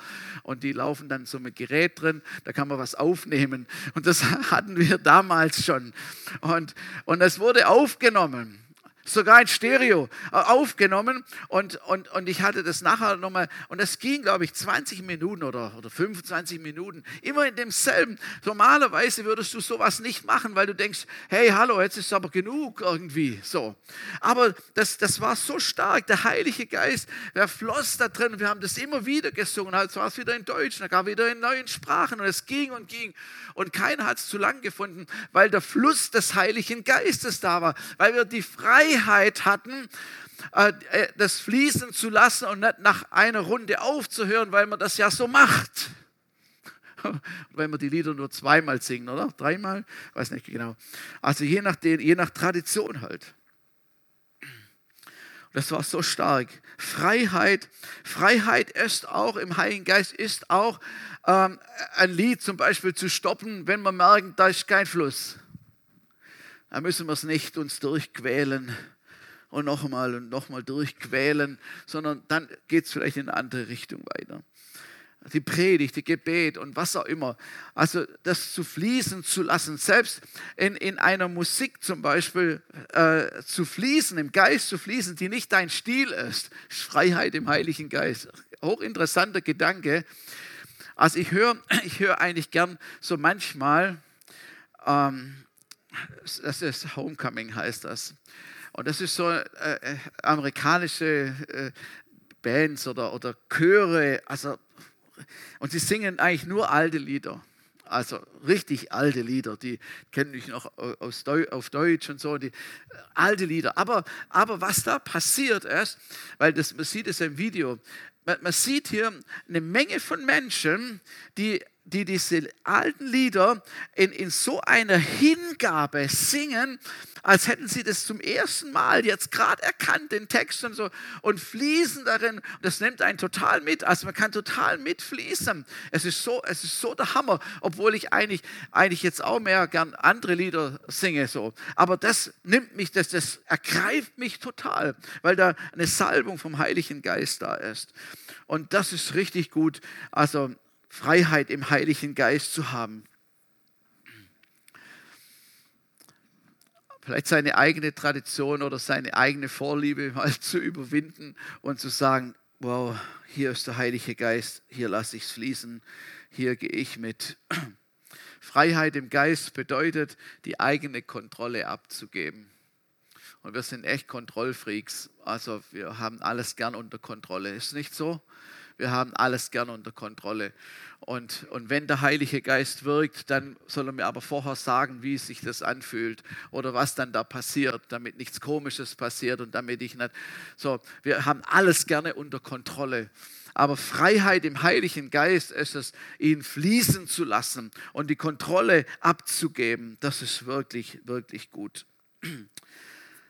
und die laufen dann so mit Gerät drin. Da kann man was aufnehmen. Und das hatten wir damals schon. Und, und es wurde aufgenommen sogar in Stereo äh, aufgenommen und, und, und ich hatte das nachher nochmal und es ging, glaube ich, 20 Minuten oder, oder 25 Minuten, immer in demselben. Normalerweise würdest du sowas nicht machen, weil du denkst, hey, hallo, jetzt ist aber genug irgendwie so. Aber das, das war so stark, der Heilige Geist, der floss da drin, wir haben das immer wieder gesungen, halt war es wieder in Deutsch, dann gab wieder in neuen Sprachen und es ging und ging und keiner hat es zu lang gefunden, weil der Fluss des Heiligen Geistes da war, weil wir die Freiheit Freiheit hatten, äh, äh, das fließen zu lassen und nicht nach einer Runde aufzuhören, weil man das ja so macht. Wenn wir die Lieder nur zweimal singen, oder? Dreimal? Weiß nicht genau. Also je nach, den, je nach Tradition halt. Das war so stark. Freiheit, Freiheit ist auch im Heiligen Geist, ist auch ähm, ein Lied zum Beispiel zu stoppen, wenn wir merken, da ist kein Fluss. Da müssen wir es nicht uns durchquälen und nochmal und nochmal durchquälen, sondern dann geht es vielleicht in eine andere Richtung weiter. Die Predigt, die Gebet und was auch immer. Also das zu fließen zu lassen, selbst in, in einer Musik zum Beispiel äh, zu fließen, im Geist zu fließen, die nicht dein Stil ist. Freiheit im Heiligen Geist. Hochinteressanter Gedanke. Also ich höre ich hör eigentlich gern so manchmal, ähm, das ist Homecoming heißt das. Und das ist so äh, äh, amerikanische äh, Bands oder, oder Chöre, also und sie singen eigentlich nur alte Lieder. Also richtig alte Lieder, die kenne ich noch aus Deu auf Deutsch und so, die alte Lieder. Aber, aber was da passiert ist, weil das, man sieht es im Video, man, man sieht hier eine Menge von Menschen, die die diese alten Lieder in, in so einer Hingabe singen, als hätten sie das zum ersten Mal jetzt gerade erkannt, den Text und so, und fließen darin. Das nimmt einen total mit. Also man kann total mitfließen. Es ist so, es ist so der Hammer, obwohl ich eigentlich, eigentlich jetzt auch mehr gern andere Lieder singe. So. Aber das nimmt mich, das, das ergreift mich total, weil da eine Salbung vom Heiligen Geist da ist. Und das ist richtig gut. Also Freiheit im Heiligen Geist zu haben. Vielleicht seine eigene Tradition oder seine eigene Vorliebe mal zu überwinden und zu sagen, wow, hier ist der Heilige Geist, hier lasse ich es fließen, hier gehe ich mit. Freiheit im Geist bedeutet, die eigene Kontrolle abzugeben. Und wir sind echt Kontrollfreaks. Also wir haben alles gern unter Kontrolle. Ist nicht so? Wir haben alles gern unter Kontrolle. Und, und wenn der Heilige Geist wirkt, dann soll er mir aber vorher sagen, wie sich das anfühlt oder was dann da passiert, damit nichts Komisches passiert und damit ich nicht. So, wir haben alles gerne unter Kontrolle. Aber Freiheit im Heiligen Geist ist es, ihn fließen zu lassen und die Kontrolle abzugeben. Das ist wirklich, wirklich gut.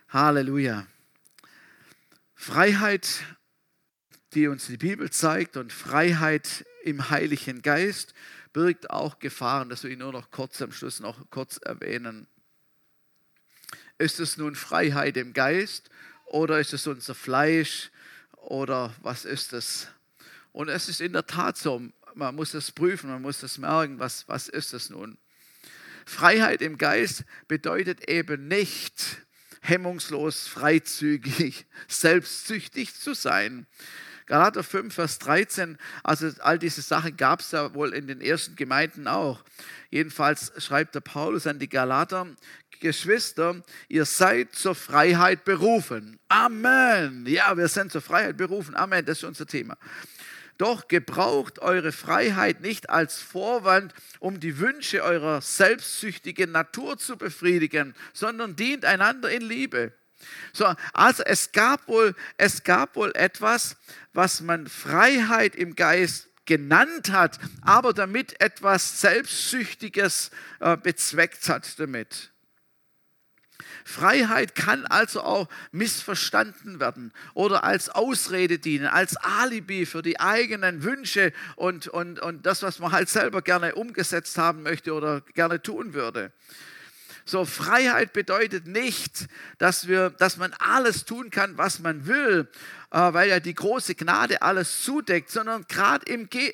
Halleluja. Freiheit die uns die Bibel zeigt und Freiheit im Heiligen Geist birgt auch Gefahren, das will ich nur noch kurz am Schluss noch kurz erwähnen. Ist es nun Freiheit im Geist oder ist es unser Fleisch oder was ist es? Und es ist in der Tat so, man muss es prüfen, man muss es merken, was, was ist es nun? Freiheit im Geist bedeutet eben nicht hemmungslos, freizügig, selbstsüchtig zu sein, Galater 5, Vers 13, also all diese Sachen gab es ja wohl in den ersten Gemeinden auch. Jedenfalls schreibt der Paulus an die Galater, Geschwister, ihr seid zur Freiheit berufen. Amen. Ja, wir sind zur Freiheit berufen. Amen, das ist unser Thema. Doch gebraucht eure Freiheit nicht als Vorwand, um die Wünsche eurer selbstsüchtigen Natur zu befriedigen, sondern dient einander in Liebe. So, also es gab wohl, es gab wohl etwas, was man Freiheit im Geist genannt hat, aber damit etwas Selbstsüchtiges äh, bezweckt hat damit. Freiheit kann also auch missverstanden werden oder als Ausrede dienen, als Alibi für die eigenen Wünsche und, und, und das, was man halt selber gerne umgesetzt haben möchte oder gerne tun würde. So, Freiheit bedeutet nicht, dass, wir, dass man alles tun kann, was man will, äh, weil ja die große Gnade alles zudeckt, sondern gerade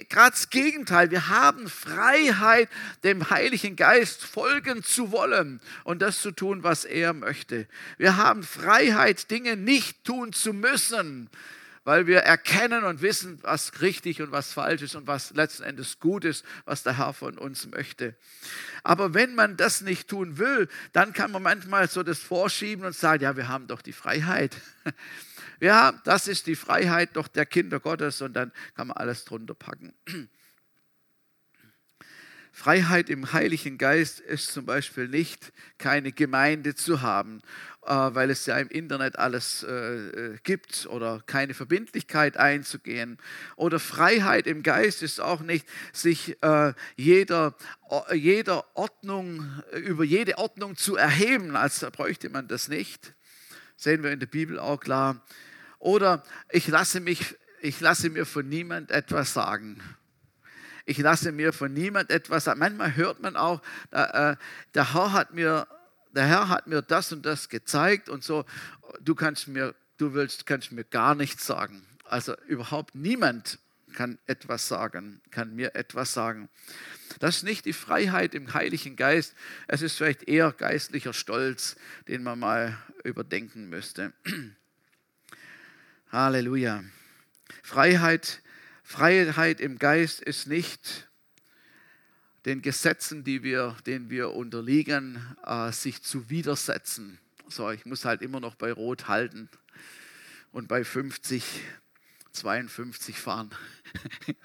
das Gegenteil. Wir haben Freiheit, dem Heiligen Geist folgen zu wollen und das zu tun, was er möchte. Wir haben Freiheit, Dinge nicht tun zu müssen weil wir erkennen und wissen, was richtig und was falsch ist und was letzten Endes gut ist, was der Herr von uns möchte. Aber wenn man das nicht tun will, dann kann man manchmal so das vorschieben und sagen, ja, wir haben doch die Freiheit. Ja, das ist die Freiheit doch der Kinder Gottes und dann kann man alles drunter packen. Freiheit im Heiligen Geist ist zum Beispiel nicht, keine Gemeinde zu haben, äh, weil es ja im Internet alles äh, äh, gibt oder keine Verbindlichkeit einzugehen. Oder Freiheit im Geist ist auch nicht, sich jeder, jeder Ordnung, über jede Ordnung zu erheben, als bräuchte man das nicht. Sehen wir in der Bibel auch klar. Oder ich lasse, mich, ich lasse mir von niemand etwas sagen ich lasse mir von niemand etwas sagen. Manchmal hört man auch, äh, der, Herr hat mir, der Herr hat mir das und das gezeigt und so, du kannst mir, du willst, kannst mir gar nichts sagen. Also überhaupt niemand kann etwas sagen, kann mir etwas sagen. Das ist nicht die Freiheit im Heiligen Geist, es ist vielleicht eher geistlicher Stolz, den man mal überdenken müsste. Halleluja. Freiheit Freiheit im Geist ist nicht den Gesetzen, die wir, denen wir unterliegen, äh, sich zu widersetzen. So, ich muss halt immer noch bei Rot halten und bei 50, 52 fahren.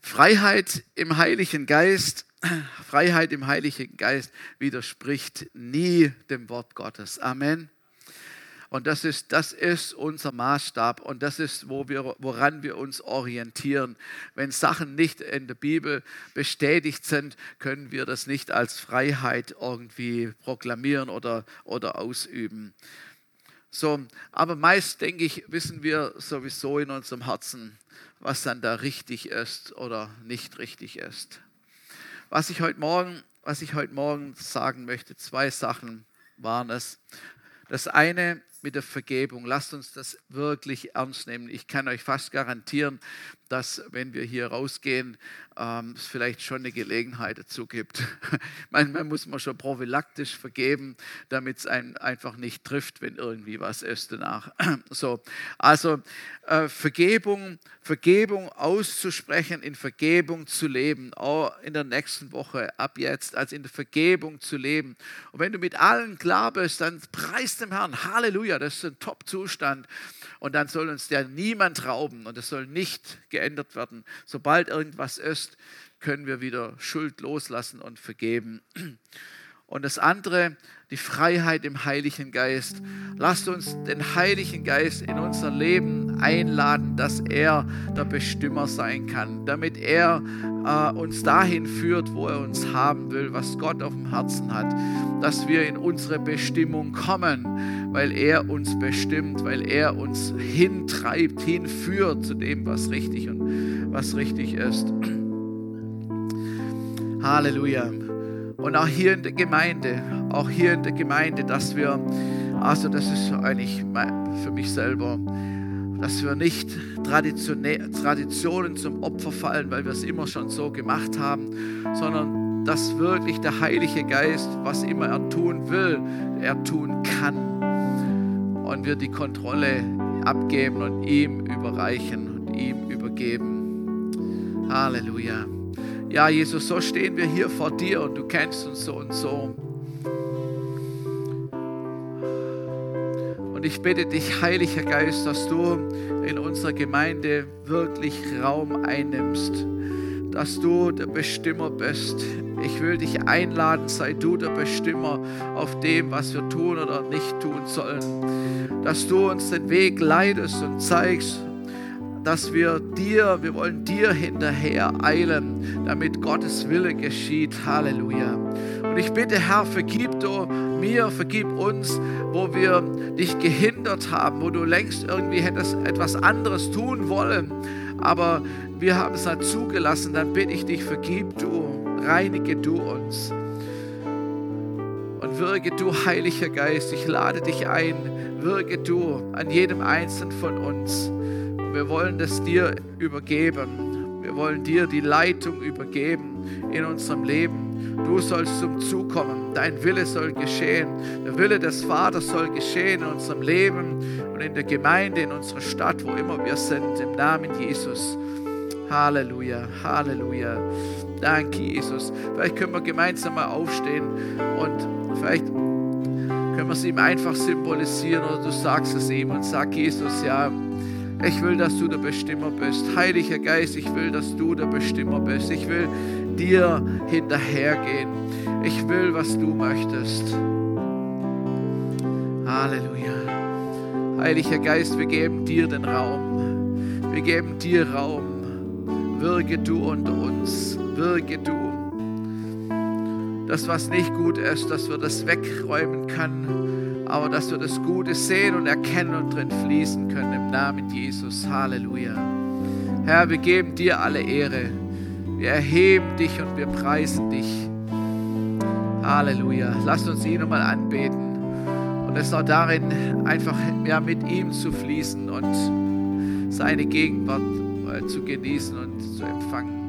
Freiheit im Heiligen Geist, Freiheit im Heiligen Geist widerspricht nie dem Wort Gottes. Amen. Und das ist, das ist unser Maßstab und das ist, wo wir, woran wir uns orientieren. Wenn Sachen nicht in der Bibel bestätigt sind, können wir das nicht als Freiheit irgendwie proklamieren oder, oder ausüben. So, aber meist, denke ich, wissen wir sowieso in unserem Herzen, was dann da richtig ist oder nicht richtig ist. Was ich heute Morgen, was ich heute Morgen sagen möchte, zwei Sachen waren es. Das eine mit der Vergebung. Lasst uns das wirklich ernst nehmen. Ich kann euch fast garantieren, dass wenn wir hier rausgehen, ähm, es vielleicht schon eine Gelegenheit dazu gibt. Manchmal muss man schon prophylaktisch vergeben, damit es einen einfach nicht trifft, wenn irgendwie was ist danach. so, also äh, Vergebung, Vergebung auszusprechen, in Vergebung zu leben, auch in der nächsten Woche, ab jetzt, als in der Vergebung zu leben. Und wenn du mit allen klar bist, dann preis dem Herrn, Halleluja, das ist ein Top-Zustand. Und dann soll uns der niemand rauben und es soll nicht geändert werden. Sobald irgendwas ist, können wir wieder Schuld loslassen und vergeben. Und das andere, die Freiheit im Heiligen Geist. Lasst uns den Heiligen Geist in unser Leben einladen, dass er der Bestimmer sein kann, damit er äh, uns dahin führt, wo er uns haben will, was Gott auf dem Herzen hat, dass wir in unsere Bestimmung kommen, weil er uns bestimmt, weil er uns hintreibt, hinführt zu dem, was richtig und was richtig ist. Halleluja. Und auch hier in der Gemeinde, auch hier in der Gemeinde, dass wir, also das ist eigentlich für mich selber, dass wir nicht Traditionen zum Opfer fallen, weil wir es immer schon so gemacht haben, sondern dass wirklich der Heilige Geist, was immer er tun will, er tun kann. Und wir die Kontrolle abgeben und ihm überreichen und ihm übergeben. Halleluja ja Jesus, so stehen wir hier vor dir und du kennst uns so und so. Und ich bitte dich, Heiliger Geist, dass du in unserer Gemeinde wirklich Raum einnimmst, dass du der Bestimmer bist. Ich will dich einladen, sei du der Bestimmer auf dem, was wir tun oder nicht tun sollen. Dass du uns den Weg leitest und zeigst, dass wir dir, wir wollen dir hinterher eilen, damit Gottes Wille geschieht. Halleluja. Und ich bitte, Herr, vergib du mir, vergib uns, wo wir dich gehindert haben, wo du längst irgendwie hättest etwas anderes tun wollen, aber wir haben es nicht zugelassen. Dann bitte ich dich, vergib du, reinige du uns. Und wirke du, Heiliger Geist, ich lade dich ein, wirke du an jedem Einzelnen von uns. Und wir wollen das dir übergeben. Wir wollen dir die Leitung übergeben in unserem Leben. Du sollst zum Zug kommen. Dein Wille soll geschehen. Der Wille des Vaters soll geschehen in unserem Leben und in der Gemeinde, in unserer Stadt, wo immer wir sind. Im Namen Jesus. Halleluja, Halleluja. Danke, Jesus. Vielleicht können wir gemeinsam mal aufstehen und vielleicht können wir es ihm einfach symbolisieren oder du sagst es ihm und sag Jesus, ja, ich will, dass du der Bestimmer bist. Heiliger Geist, ich will, dass du der Bestimmer bist. Ich will dir hinterhergehen. Ich will, was du möchtest. Halleluja. Heiliger Geist, wir geben dir den Raum. Wir geben dir Raum. Wirke du unter uns. Wirke du. Das, was nicht gut ist, dass wir das wegräumen können aber dass wir das Gute sehen und erkennen und drin fließen können im Namen Jesus. Halleluja. Herr, wir geben dir alle Ehre. Wir erheben dich und wir preisen dich. Halleluja. Lass uns ihn nochmal anbeten und es auch darin einfach ja, mit ihm zu fließen und seine Gegenwart äh, zu genießen und zu empfangen.